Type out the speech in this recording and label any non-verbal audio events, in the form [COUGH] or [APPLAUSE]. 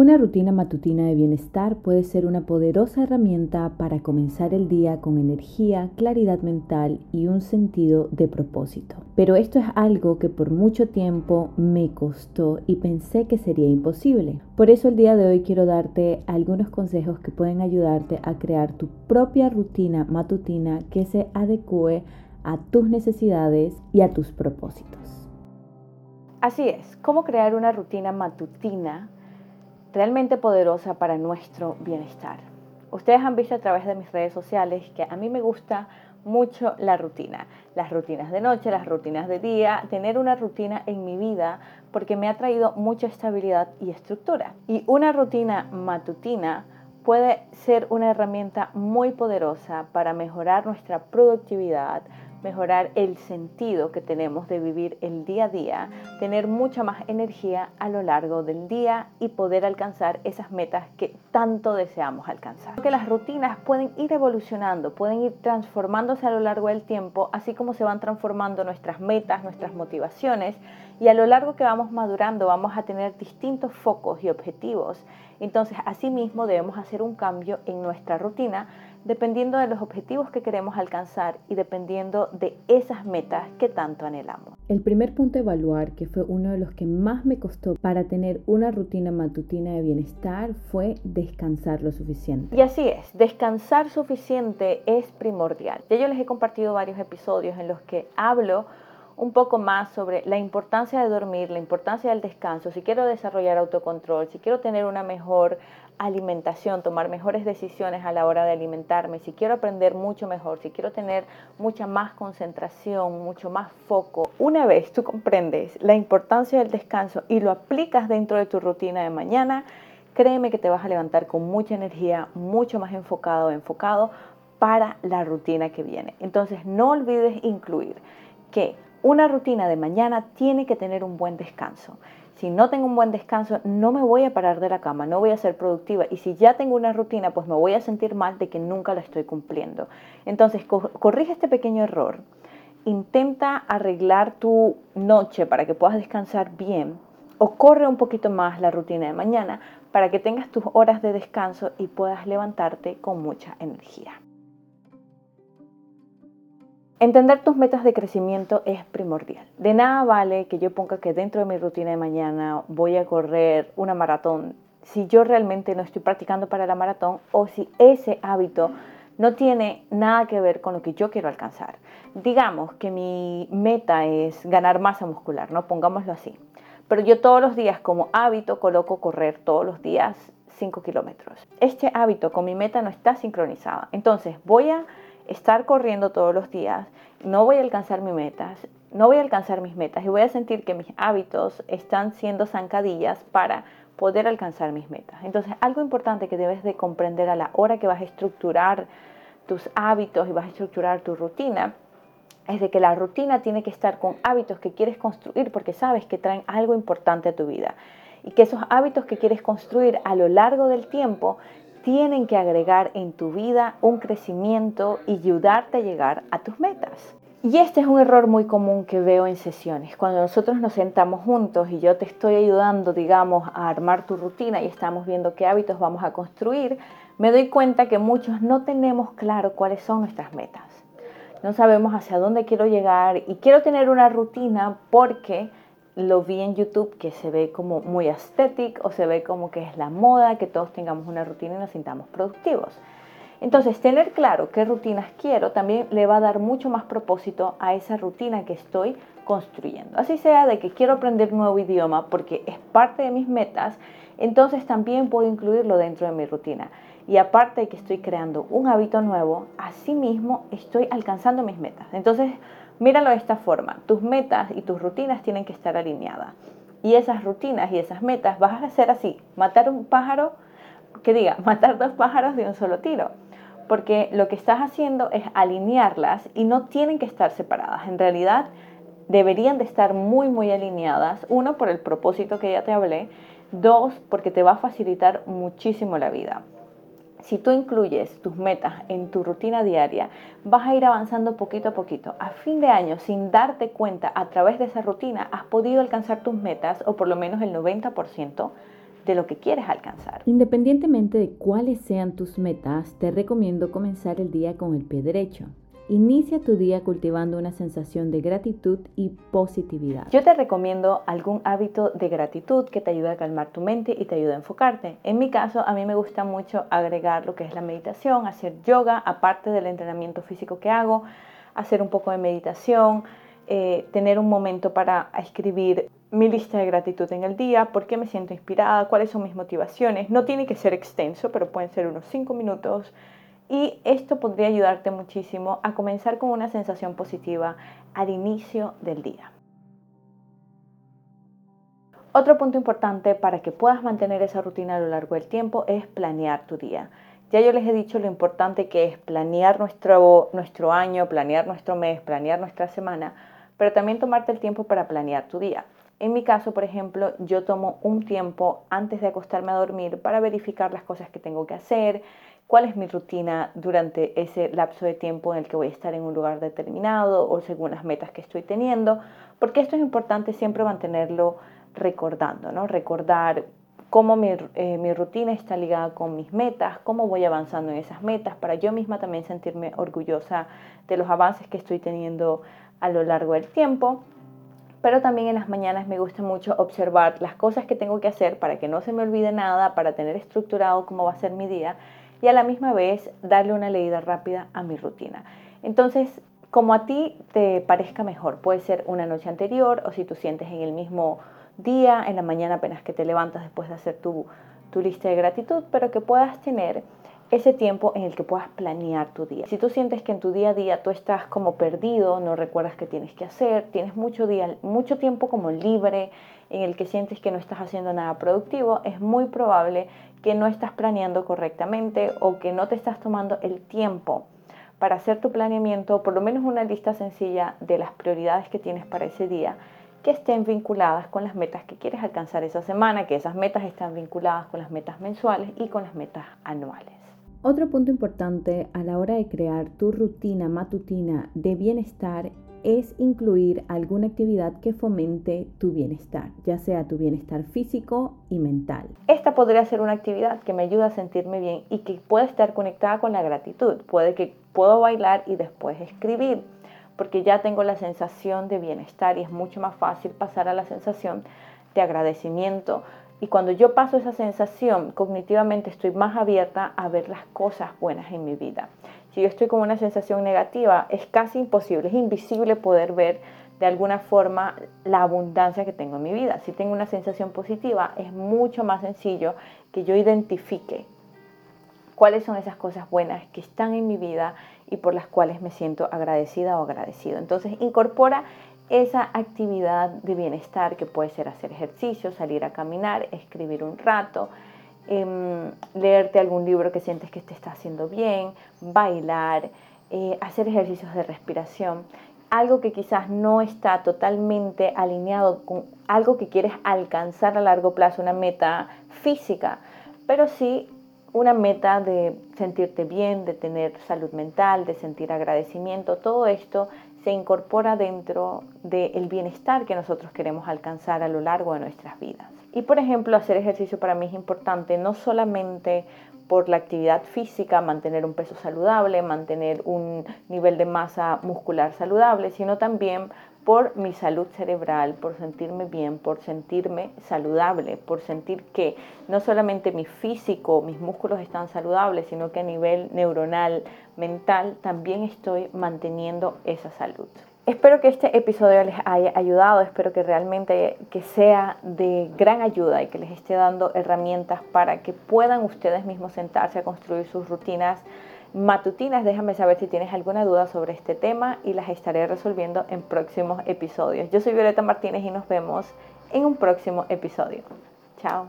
Una rutina matutina de bienestar puede ser una poderosa herramienta para comenzar el día con energía, claridad mental y un sentido de propósito. Pero esto es algo que por mucho tiempo me costó y pensé que sería imposible. Por eso el día de hoy quiero darte algunos consejos que pueden ayudarte a crear tu propia rutina matutina que se adecue a tus necesidades y a tus propósitos. Así es, ¿cómo crear una rutina matutina? Realmente poderosa para nuestro bienestar. Ustedes han visto a través de mis redes sociales que a mí me gusta mucho la rutina, las rutinas de noche, las rutinas de día, tener una rutina en mi vida porque me ha traído mucha estabilidad y estructura. Y una rutina matutina puede ser una herramienta muy poderosa para mejorar nuestra productividad, mejorar el sentido que tenemos de vivir el día a día, tener mucha más energía a lo largo del día y poder alcanzar esas metas que tanto deseamos alcanzar. Porque las rutinas pueden ir evolucionando, pueden ir transformándose a lo largo del tiempo, así como se van transformando nuestras metas, nuestras motivaciones y a lo largo que vamos madurando vamos a tener distintos focos y objetivos. Entonces, asimismo debemos hacer un cambio en nuestra rutina dependiendo de los objetivos que queremos alcanzar y dependiendo de esas metas que tanto anhelamos. El primer punto a evaluar, que fue uno de los que más me costó para tener una rutina matutina de bienestar, fue descansar lo suficiente. Y así es, descansar suficiente es primordial. Ya yo les he compartido varios episodios en los que hablo un poco más sobre la importancia de dormir, la importancia del descanso, si quiero desarrollar autocontrol, si quiero tener una mejor alimentación, tomar mejores decisiones a la hora de alimentarme, si quiero aprender mucho mejor, si quiero tener mucha más concentración, mucho más foco. Una vez tú comprendes la importancia del descanso y lo aplicas dentro de tu rutina de mañana, créeme que te vas a levantar con mucha energía, mucho más enfocado, enfocado para la rutina que viene. Entonces no olvides incluir que una rutina de mañana tiene que tener un buen descanso. Si no tengo un buen descanso, no me voy a parar de la cama, no voy a ser productiva. Y si ya tengo una rutina, pues me voy a sentir mal de que nunca la estoy cumpliendo. Entonces, corrige este pequeño error. Intenta arreglar tu noche para que puedas descansar bien. O corre un poquito más la rutina de mañana para que tengas tus horas de descanso y puedas levantarte con mucha energía. Entender tus metas de crecimiento es primordial. De nada vale que yo ponga que dentro de mi rutina de mañana voy a correr una maratón si yo realmente no estoy practicando para la maratón o si ese hábito no tiene nada que ver con lo que yo quiero alcanzar. Digamos que mi meta es ganar masa muscular, ¿no? Pongámoslo así. Pero yo todos los días como hábito coloco correr todos los días 5 kilómetros. Este hábito con mi meta no está sincronizado. Entonces voy a estar corriendo todos los días, no voy a alcanzar mis metas, no voy a alcanzar mis metas y voy a sentir que mis hábitos están siendo zancadillas para poder alcanzar mis metas. Entonces, algo importante que debes de comprender a la hora que vas a estructurar tus hábitos y vas a estructurar tu rutina es de que la rutina tiene que estar con hábitos que quieres construir porque sabes que traen algo importante a tu vida y que esos hábitos que quieres construir a lo largo del tiempo tienen que agregar en tu vida un crecimiento y ayudarte a llegar a tus metas. Y este es un error muy común que veo en sesiones. Cuando nosotros nos sentamos juntos y yo te estoy ayudando, digamos, a armar tu rutina y estamos viendo qué hábitos vamos a construir, me doy cuenta que muchos no tenemos claro cuáles son nuestras metas. No sabemos hacia dónde quiero llegar y quiero tener una rutina porque lo vi en YouTube que se ve como muy estético o se ve como que es la moda, que todos tengamos una rutina y nos sintamos productivos. Entonces, tener claro qué rutinas quiero también le va a dar mucho más propósito a esa rutina que estoy construyendo. Así sea de que quiero aprender un nuevo idioma porque es parte de mis metas, entonces también puedo incluirlo dentro de mi rutina. Y aparte de que estoy creando un hábito nuevo, asimismo estoy alcanzando mis metas. Entonces, Míralo de esta forma, tus metas y tus rutinas tienen que estar alineadas. Y esas rutinas y esas metas vas a hacer así, matar un pájaro, que diga, [LAUGHS] matar dos pájaros de un solo tiro. Porque lo que estás haciendo es alinearlas y no tienen que estar separadas. En realidad deberían de estar muy, muy alineadas. Uno, por el propósito que ya te hablé. Dos, porque te va a facilitar muchísimo la vida si tú incluyes tus metas en tu rutina diaria, vas a ir avanzando poquito a poquito. A fin de año, sin darte cuenta, a través de esa rutina, has podido alcanzar tus metas o por lo menos el 90% de lo que quieres alcanzar. Independientemente de cuáles sean tus metas, te recomiendo comenzar el día con el pie derecho. Inicia tu día cultivando una sensación de gratitud y positividad. Yo te recomiendo algún hábito de gratitud que te ayude a calmar tu mente y te ayude a enfocarte. En mi caso, a mí me gusta mucho agregar lo que es la meditación, hacer yoga, aparte del entrenamiento físico que hago, hacer un poco de meditación, eh, tener un momento para escribir mi lista de gratitud en el día, por qué me siento inspirada, cuáles son mis motivaciones. No tiene que ser extenso, pero pueden ser unos 5 minutos y esto podría ayudarte muchísimo a comenzar con una sensación positiva al inicio del día. Otro punto importante para que puedas mantener esa rutina a lo largo del tiempo es planear tu día. Ya yo les he dicho lo importante que es planear nuestro, año, planear nuestro mes, planear nuestra semana, pero también tomarte el tiempo para planear tu día. En mi caso, por ejemplo, yo tomo un tiempo antes de acostarme a dormir para verificar las cosas que tengo que hacer, cuál es mi rutina durante ese lapso de tiempo en el que voy a estar en un lugar determinado o según las metas que estoy teniendo, porque esto es importante siempre mantenerlo recordando, ¿no? Recordar cómo mi, eh, mi, rutina está ligada con mis metas, cómo voy avanzando en esas metas, para yo misma también sentirme orgullosa de los avances que estoy teniendo a lo largo del tiempo. Pero también en las mañanas me gusta mucho observar las cosas que tengo que hacer para que no se me olvide nada, para tener estructurado cómo va a ser mi día y a la misma vez darle una leída rápida a mi rutina. Entonces, como a ti te parezca mejor, puede ser una noche anterior o si tú sientes en el mismo día, en la mañana apenas que te levantas después de hacer tu, tu lista de gratitud, pero que puedas tener ese tiempo en el que puedas planear tu día. Si tú sientes que en tu día a día tú estás como perdido, no recuerdas qué tienes que hacer, tienes mucho, día, mucho tiempo como libre en el que sientes que no estás haciendo nada productivo, es muy probable que no estás planeando correctamente o que no te estás tomando el tiempo para hacer tu planeamiento, por lo menos una lista sencilla de las prioridades que tienes para ese día, que estén vinculadas con las metas que quieres alcanzar esa semana, que esas metas están vinculadas con las metas mensuales y con las metas anuales. Otro punto importante a la hora de crear tu rutina matutina de bienestar es incluir alguna actividad que fomente tu bienestar, ya sea tu bienestar físico y mental. Esta podría ser una actividad que me ayuda a sentirme bien y que puede estar conectada con la gratitud. Puede que puedo bailar y después escribir, porque ya tengo la sensación de bienestar y es mucho más fácil pasar a la sensación de agradecimiento. Y cuando yo paso esa sensación, cognitivamente estoy más abierta a ver las cosas buenas en mi vida. Si yo estoy con una sensación negativa, es casi imposible, es invisible poder ver de alguna forma la abundancia que tengo en mi vida. Si tengo una sensación positiva, es mucho más sencillo que yo identifique cuáles son esas cosas buenas que están en mi vida y por las cuales me siento agradecida o agradecido. Entonces incorpora esa actividad de bienestar que puede ser hacer ejercicio, salir a caminar, escribir un rato, Em, leerte algún libro que sientes que te está haciendo bien, bailar, eh, hacer ejercicios de respiración, algo que quizás no está totalmente alineado con algo que quieres alcanzar a largo plazo, una meta física, pero sí una meta de sentirte bien, de tener salud mental, de sentir agradecimiento, todo esto se incorpora dentro del bienestar que nosotros queremos alcanzar a lo largo de nuestras vidas. Y por ejemplo, hacer ejercicio para mí es importante no solamente por la actividad física, mantener un peso saludable, mantener un nivel de masa muscular saludable, sino también por mi salud cerebral, por sentirme bien, por sentirme saludable, por sentir que no solamente mi físico, mis músculos están saludables, sino que a nivel neuronal, mental, también estoy manteniendo esa salud. Espero que este episodio les haya ayudado, espero que realmente que sea de gran ayuda y que les esté dando herramientas para que puedan ustedes mismos sentarse a construir sus rutinas matutinas. Déjame saber si tienes alguna duda sobre este tema y las estaré resolviendo en próximos episodios. Yo soy Violeta Martínez y nos vemos en un próximo episodio. Chao.